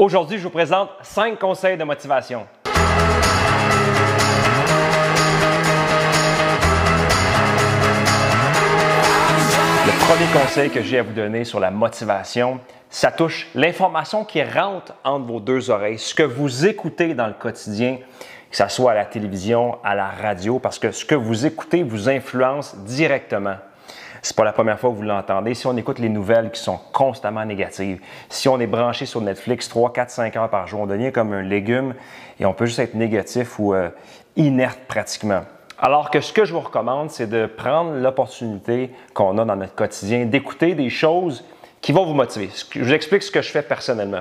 Aujourd'hui, je vous présente 5 conseils de motivation. Le premier conseil que j'ai à vous donner sur la motivation, ça touche l'information qui rentre entre vos deux oreilles, ce que vous écoutez dans le quotidien, que ce soit à la télévision, à la radio, parce que ce que vous écoutez vous influence directement. C'est pas la première fois que vous l'entendez. Si on écoute les nouvelles qui sont constamment négatives, si on est branché sur Netflix 3, 4, 5 heures par jour, on devient comme un légume et on peut juste être négatif ou euh, inerte pratiquement. Alors que ce que je vous recommande, c'est de prendre l'opportunité qu'on a dans notre quotidien, d'écouter des choses qui vont vous motiver. Je vous explique ce que je fais personnellement.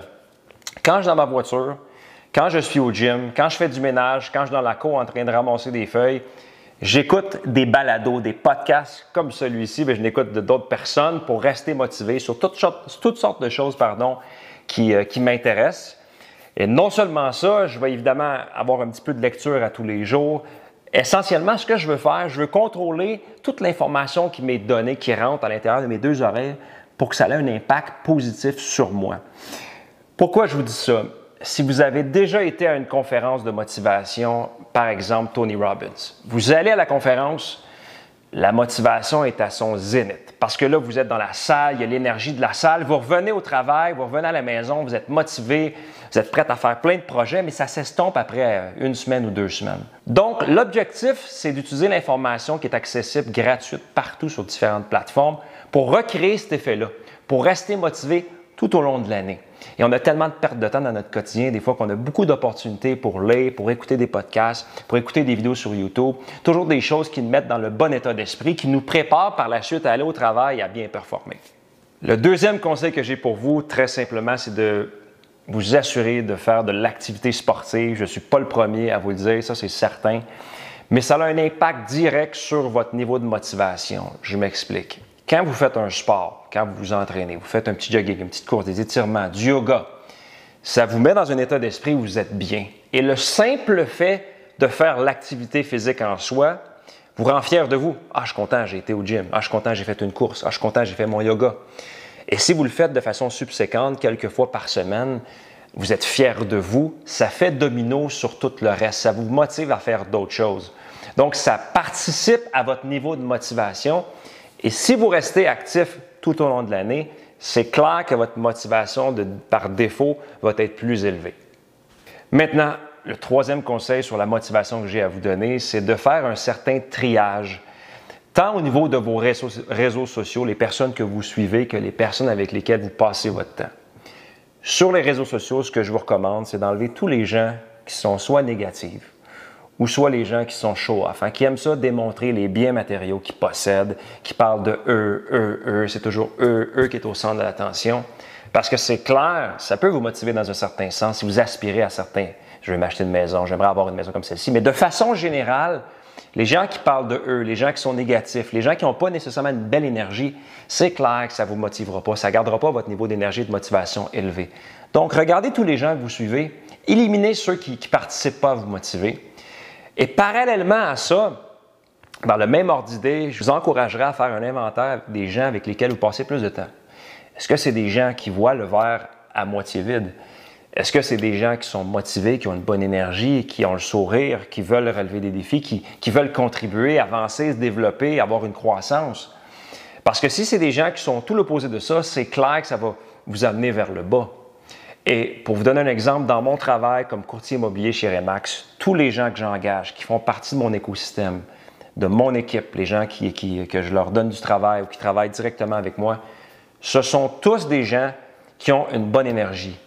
Quand je suis dans ma voiture, quand je suis au gym, quand je fais du ménage, quand je suis dans la cour en train de ramasser des feuilles, J'écoute des balados, des podcasts comme celui-ci, mais je n'écoute d'autres personnes pour rester motivé sur toutes sortes, toutes sortes de choses pardon, qui, euh, qui m'intéressent. Et non seulement ça, je vais évidemment avoir un petit peu de lecture à tous les jours. Essentiellement, ce que je veux faire, je veux contrôler toute l'information qui m'est donnée, qui rentre à l'intérieur de mes deux oreilles pour que ça ait un impact positif sur moi. Pourquoi je vous dis ça? Si vous avez déjà été à une conférence de motivation, par exemple Tony Robbins, vous allez à la conférence, la motivation est à son zénith. Parce que là, vous êtes dans la salle, il y a l'énergie de la salle, vous revenez au travail, vous revenez à la maison, vous êtes motivé, vous êtes prêt à faire plein de projets, mais ça s'estompe après une semaine ou deux semaines. Donc, l'objectif, c'est d'utiliser l'information qui est accessible, gratuite, partout sur différentes plateformes pour recréer cet effet-là, pour rester motivé tout au long de l'année. Et on a tellement de pertes de temps dans notre quotidien, des fois qu'on a beaucoup d'opportunités pour lire, pour écouter des podcasts, pour écouter des vidéos sur YouTube, toujours des choses qui nous mettent dans le bon état d'esprit, qui nous préparent par la suite à aller au travail et à bien performer. Le deuxième conseil que j'ai pour vous, très simplement, c'est de vous assurer de faire de l'activité sportive. Je ne suis pas le premier à vous le dire, ça c'est certain, mais ça a un impact direct sur votre niveau de motivation. Je m'explique. Quand vous faites un sport, quand vous vous entraînez, vous faites un petit jogging, une petite course, des étirements, du yoga, ça vous met dans un état d'esprit où vous êtes bien. Et le simple fait de faire l'activité physique en soi vous rend fier de vous. Ah, je suis content, j'ai été au gym. Ah, je suis content, j'ai fait une course. Ah, je suis content, j'ai fait mon yoga. Et si vous le faites de façon subséquente, quelques fois par semaine, vous êtes fier de vous, ça fait domino sur tout le reste. Ça vous motive à faire d'autres choses. Donc, ça participe à votre niveau de motivation et si vous restez actif tout au long de l'année, c'est clair que votre motivation par défaut va être plus élevée. Maintenant, le troisième conseil sur la motivation que j'ai à vous donner, c'est de faire un certain triage, tant au niveau de vos réseaux, réseaux, sociaux, les personnes que vous suivez, que les personnes avec lesquelles vous passez votre temps. Sur les réseaux sociaux, ce que je vous recommande, c'est d'enlever tous les gens qui sont soit négatifs, ou soit les gens qui sont chauds enfin, qui aiment ça démontrer les biens matériaux qu'ils possèdent, qui parlent de eux, eux, eux, c'est toujours eux, eux qui est au centre de l'attention. Parce que c'est clair, ça peut vous motiver dans un certain sens si vous aspirez à certains. Je vais m'acheter une maison, j'aimerais avoir une maison comme celle-ci. Mais de façon générale, les gens qui parlent de eux, les gens qui sont négatifs, les gens qui n'ont pas nécessairement une belle énergie, c'est clair que ça ne vous motivera pas, ça ne gardera pas votre niveau d'énergie et de motivation élevé. Donc, regardez tous les gens que vous suivez, éliminez ceux qui ne participent pas à vous motiver et parallèlement à ça, dans le même ordre d'idée, je vous encouragerai à faire un inventaire des gens avec lesquels vous passez plus de temps. Est-ce que c'est des gens qui voient le verre à moitié vide? Est-ce que c'est des gens qui sont motivés, qui ont une bonne énergie, qui ont le sourire, qui veulent relever des défis, qui, qui veulent contribuer, avancer, se développer, avoir une croissance? Parce que si c'est des gens qui sont tout l'opposé de ça, c'est clair que ça va vous amener vers le bas. Et pour vous donner un exemple, dans mon travail comme courtier immobilier chez Remax, tous les gens que j'engage, qui font partie de mon écosystème, de mon équipe, les gens qui, que je leur donne du travail ou qui travaillent directement avec moi, ce sont tous des gens qui ont une bonne énergie,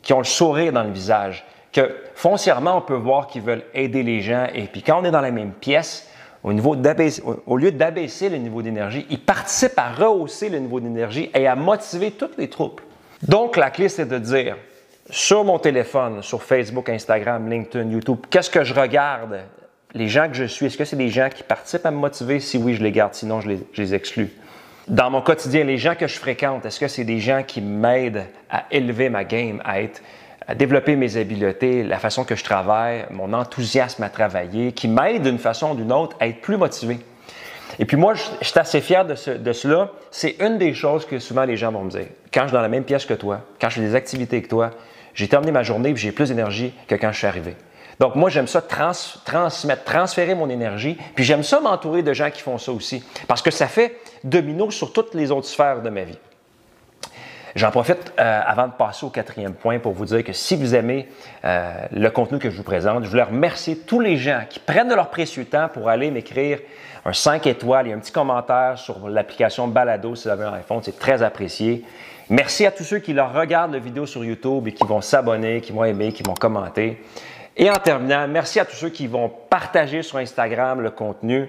qui ont le sourire dans le visage, que foncièrement, on peut voir qu'ils veulent aider les gens. Et puis quand on est dans la même pièce, au, niveau au lieu d'abaisser le niveau d'énergie, ils participent à rehausser le niveau d'énergie et à motiver toutes les troupes. Donc, la clé, c'est de dire, sur mon téléphone, sur Facebook, Instagram, LinkedIn, YouTube, qu'est-ce que je regarde? Les gens que je suis, est-ce que c'est des gens qui participent à me motiver? Si oui, je les garde, sinon je les, exclus. Dans mon quotidien, les gens que je fréquente, est-ce que c'est des gens qui m'aident à élever ma game, à, à développer mes habiletés, la façon que je travaille, mon enthousiasme à travailler, qui m'aident d'une façon ou d'une autre à être plus motivé? Et puis moi, je, suis assez fier de, cela. C'est une des choses que souvent les gens vont me dire. Quand je suis dans la même pièce que toi, quand je fais des activités que toi, j'ai terminé ma journée et j'ai plus d'énergie que quand je suis arrivé. Donc, moi, j'aime ça transmettre, transférer mon énergie, puis j'aime ça m'entourer de gens qui font ça aussi, parce que ça fait domino sur toutes les autres sphères de ma vie. J'en profite euh, avant de passer au quatrième point pour vous dire que si vous aimez euh, le contenu que je vous présente, je voulais remercier tous les gens qui prennent de leur précieux temps pour aller m'écrire un 5 étoiles et un petit commentaire sur l'application Balado si vous avez un iPhone. C'est très apprécié. Merci à tous ceux qui leur regardent la vidéo sur YouTube et qui vont s'abonner, qui vont aimer, qui vont commenter. Et en terminant, merci à tous ceux qui vont partager sur Instagram le contenu,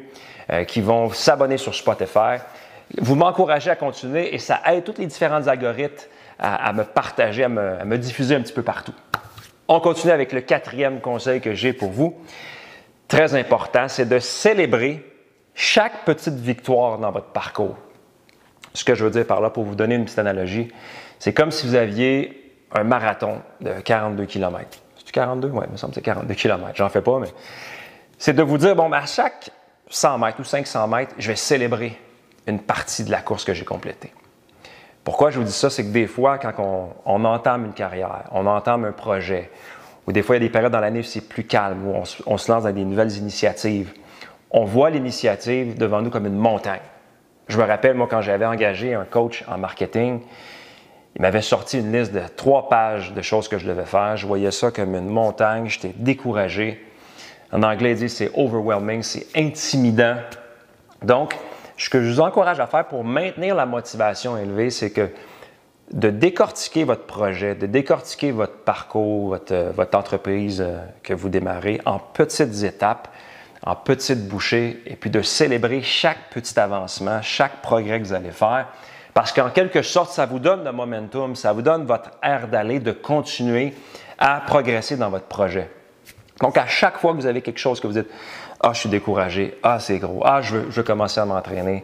euh, qui vont s'abonner sur Spotify. Vous m'encouragez à continuer et ça aide tous les différents algorithmes à, me partager, à me, diffuser un petit peu partout. On continue avec le quatrième conseil que j'ai pour vous. Très important, c'est de célébrer chaque petite victoire dans votre parcours. Ce que je veux dire par là, pour vous donner une petite analogie, c'est comme si vous aviez un marathon de 42 km. C'est 42? Oui, il me semble que c'est 42 km. J'en fais pas, mais c'est de vous dire, bon, ben, à chaque 100 mètres ou 500 mètres, je vais célébrer une partie de la course que j'ai complétée. Pourquoi je vous dis ça? C'est que des fois, quand on, entame une carrière, on entame un projet, ou des fois, il y a des périodes dans l'année où c'est plus calme, où on, se lance dans des nouvelles initiatives, on voit l'initiative devant nous comme une montagne. Je me rappelle, moi, quand j'avais engagé un coach en marketing, il m'avait sorti une liste de trois pages de choses que je devais faire. Je voyais ça comme une montagne, j'étais découragé. En anglais, il dit c'est overwhelming, c'est intimidant. Donc, ce que je vous encourage à faire pour maintenir la motivation élevée, c'est que de décortiquer votre projet, de décortiquer votre parcours, votre, euh, entreprise euh, que vous démarrez en petites étapes, en petites bouchées, et puis de célébrer chaque petit avancement, chaque progrès que vous allez faire. Parce qu'en quelque sorte, ça vous donne le momentum, ça vous donne votre air d'aller, de continuer à progresser dans votre projet. Donc, à chaque fois que vous avez quelque chose que vous dites, ah, je suis découragé. Ah, c'est gros. Ah, je veux, commencer à m'entraîner.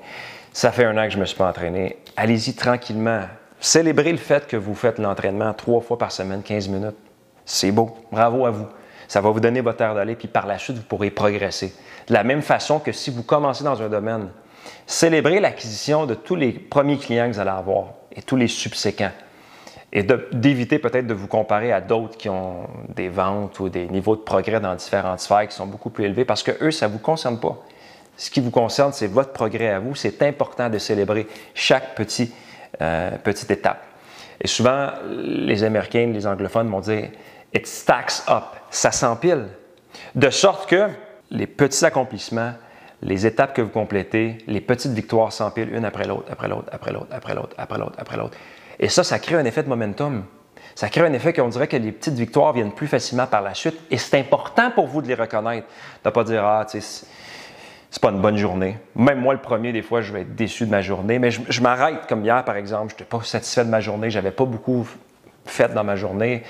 Ça fait un an que je ne me suis pas entraîné. Allez-y tranquillement. Célébrez le fait que vous faites l'entraînement trois fois par semaine, 15 minutes. C'est beau. Bravo à vous. Ça va vous donner votre air d'aller, puis par la suite, vous pourrez progresser. De la même façon que si vous commencez dans un domaine, célébrez l'acquisition de tous les premiers clients que vous allez avoir et tous les subséquents et d'éviter peut-être de vous comparer à d'autres qui ont des ventes ou des niveaux de progrès dans différentes sphères qui sont beaucoup plus élevés parce que eux, ça ne vous concerne pas. Ce qui vous concerne, c'est votre progrès à vous. C'est important de célébrer chaque euh, petite étape. Et souvent, les Américains, les anglophones vont dire It stacks up. Ça s'empile. De sorte que les petits accomplissements, les étapes que vous complétez, les petites victoires s'empilent une après l'autre, après l'autre, après l'autre, après l'autre, après l'autre, après l'autre. Et ça, ça crée un effet de momentum. Ça crée un effet qu'on dirait que les petites victoires viennent plus facilement par la suite. Et c'est important pour vous de les reconnaître. De ne pas dire, ah, tu sais, c'est pas une bonne journée. Même moi, le premier, des fois, je vais être déçu de ma journée. Mais je, m'arrête, comme hier, par exemple. Je n'étais pas satisfait de ma journée. J'avais pas beaucoup fait dans ma journée.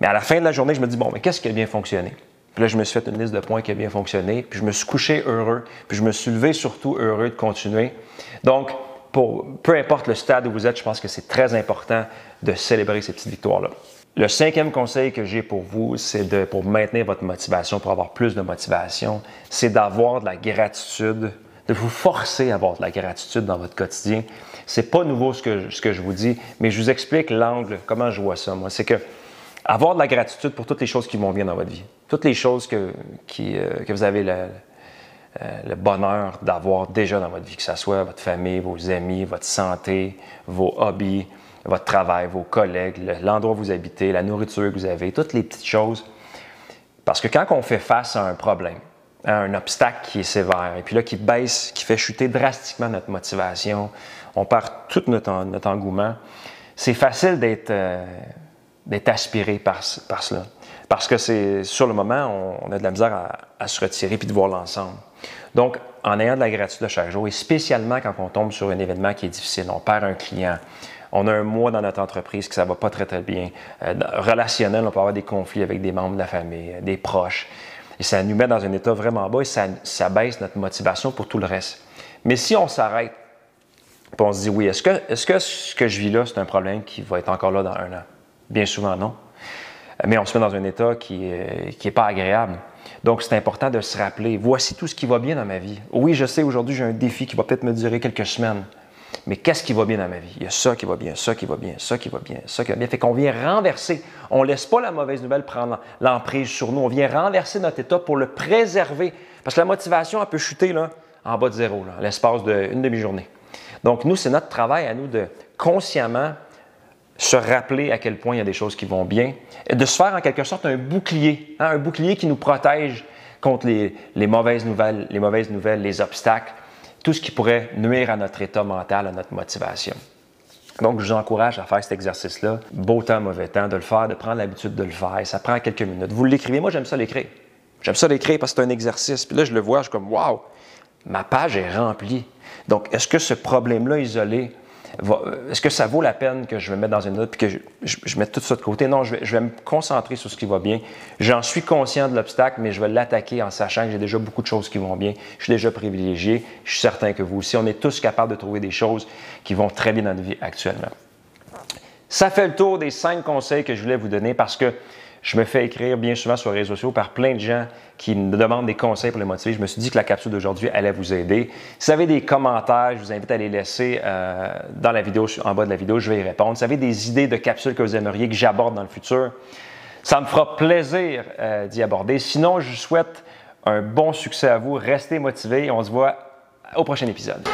Mais à la fin de la journée, je me dis, bon, mais qu'est-ce qui a bien fonctionné? Puis là, je me suis fait une liste de points qui a bien fonctionné. Puis je me suis couché heureux. Puis je me suis levé surtout heureux de continuer. Donc, peu importe le stade où vous êtes, je pense que c'est très important de célébrer ces petites victoires-là. Le cinquième conseil que j'ai pour vous, c'est de, pour maintenir votre motivation, pour avoir plus de motivation, c'est d'avoir de la gratitude, de vous forcer à avoir de la gratitude dans votre quotidien. C'est pas nouveau ce que, ce que je vous dis, mais je vous explique l'angle, comment je vois ça, moi. C'est que avoir de la gratitude pour toutes les choses qui vont bien dans votre vie, toutes les choses que, euh, que vous avez euh, le bonheur d'avoir déjà dans votre vie, que ce soit votre famille, vos amis, votre santé, vos hobbies, votre travail, vos collègues, l'endroit où vous habitez, la nourriture que vous avez, toutes les petites choses. Parce que quand on fait face à un problème, à un obstacle qui est sévère, et puis là qui baisse, qui fait chuter drastiquement notre motivation, on perd tout notre, engouement, c'est facile d'être euh, aspiré par, par cela. Parce que c'est sur le moment, on, a de la misère à, se retirer puis de voir l'ensemble. Donc, en ayant de la gratitude à chaque jour, et spécialement quand on tombe sur un événement qui est difficile, on perd un client, on a un mois dans notre entreprise que ça va pas très très bien, euh, relationnel, on peut avoir des conflits avec des membres de la famille, des proches, et ça nous met dans un état vraiment bas et ça, ça baisse notre motivation pour tout le reste. Mais si on s'arrête, on se dit oui, est-ce que, est -ce que ce que je vis là, c'est un problème qui va être encore là dans un an? Bien souvent, non. Mais on se met dans un état qui n'est pas agréable. Donc, c'est important de se rappeler, voici tout ce qui va bien dans ma vie. Oui, je sais, aujourd'hui, j'ai un défi qui va peut-être me durer quelques semaines. Mais qu'est-ce qui va bien dans ma vie? Il y a ça qui va bien, ça qui va bien, ça qui va bien, ça qui va bien. Fait qu'on vient renverser. On ne laisse pas la mauvaise nouvelle prendre l'emprise sur nous. On vient renverser notre état pour le préserver. Parce que la motivation, elle peut chuter là, en bas de zéro, l'espace d'une demi-journée. Donc, nous, c'est notre travail à nous de consciemment se rappeler à quel point il y a des choses qui vont bien, et de se faire en quelque sorte un bouclier, hein, un bouclier qui nous protège contre les, mauvaises nouvelles, les mauvaises nouvelles, les obstacles, tout ce qui pourrait nuire à notre état mental, à notre motivation. Donc, je vous encourage à faire cet exercice-là, beau temps, mauvais temps, de le faire, de prendre l'habitude de le faire. Ça prend quelques minutes. Vous l'écrivez, moi j'aime ça l'écrire. J'aime ça l'écrire parce que c'est un exercice. Puis là, je le vois, je suis comme, waouh, ma page est remplie. Donc, est-ce que ce problème-là isolé, est-ce que ça vaut la peine que je me mette dans une note et que je, mette tout ça de côté? Non, je vais, me concentrer sur ce qui va bien. J'en suis conscient de l'obstacle, mais je vais l'attaquer en sachant que j'ai déjà beaucoup de choses qui vont bien. Je suis déjà privilégié. Je suis certain que vous aussi. On est tous capables de trouver des choses qui vont très bien dans notre vie actuellement. Ça fait le tour des cinq conseils que je voulais vous donner parce que je me fais écrire bien souvent sur les réseaux sociaux par plein de gens qui me demandent des conseils pour les motiver. Je me suis dit que la capsule d'aujourd'hui allait vous aider. Si vous avez des commentaires, je vous invite à les laisser euh, dans la vidéo, en bas de la vidéo, je vais y répondre. Si vous avez des idées de capsules que vous aimeriez que j'aborde dans le futur, ça me fera plaisir euh, d'y aborder. Sinon, je vous souhaite un bon succès à vous. Restez motivés on se voit au prochain épisode.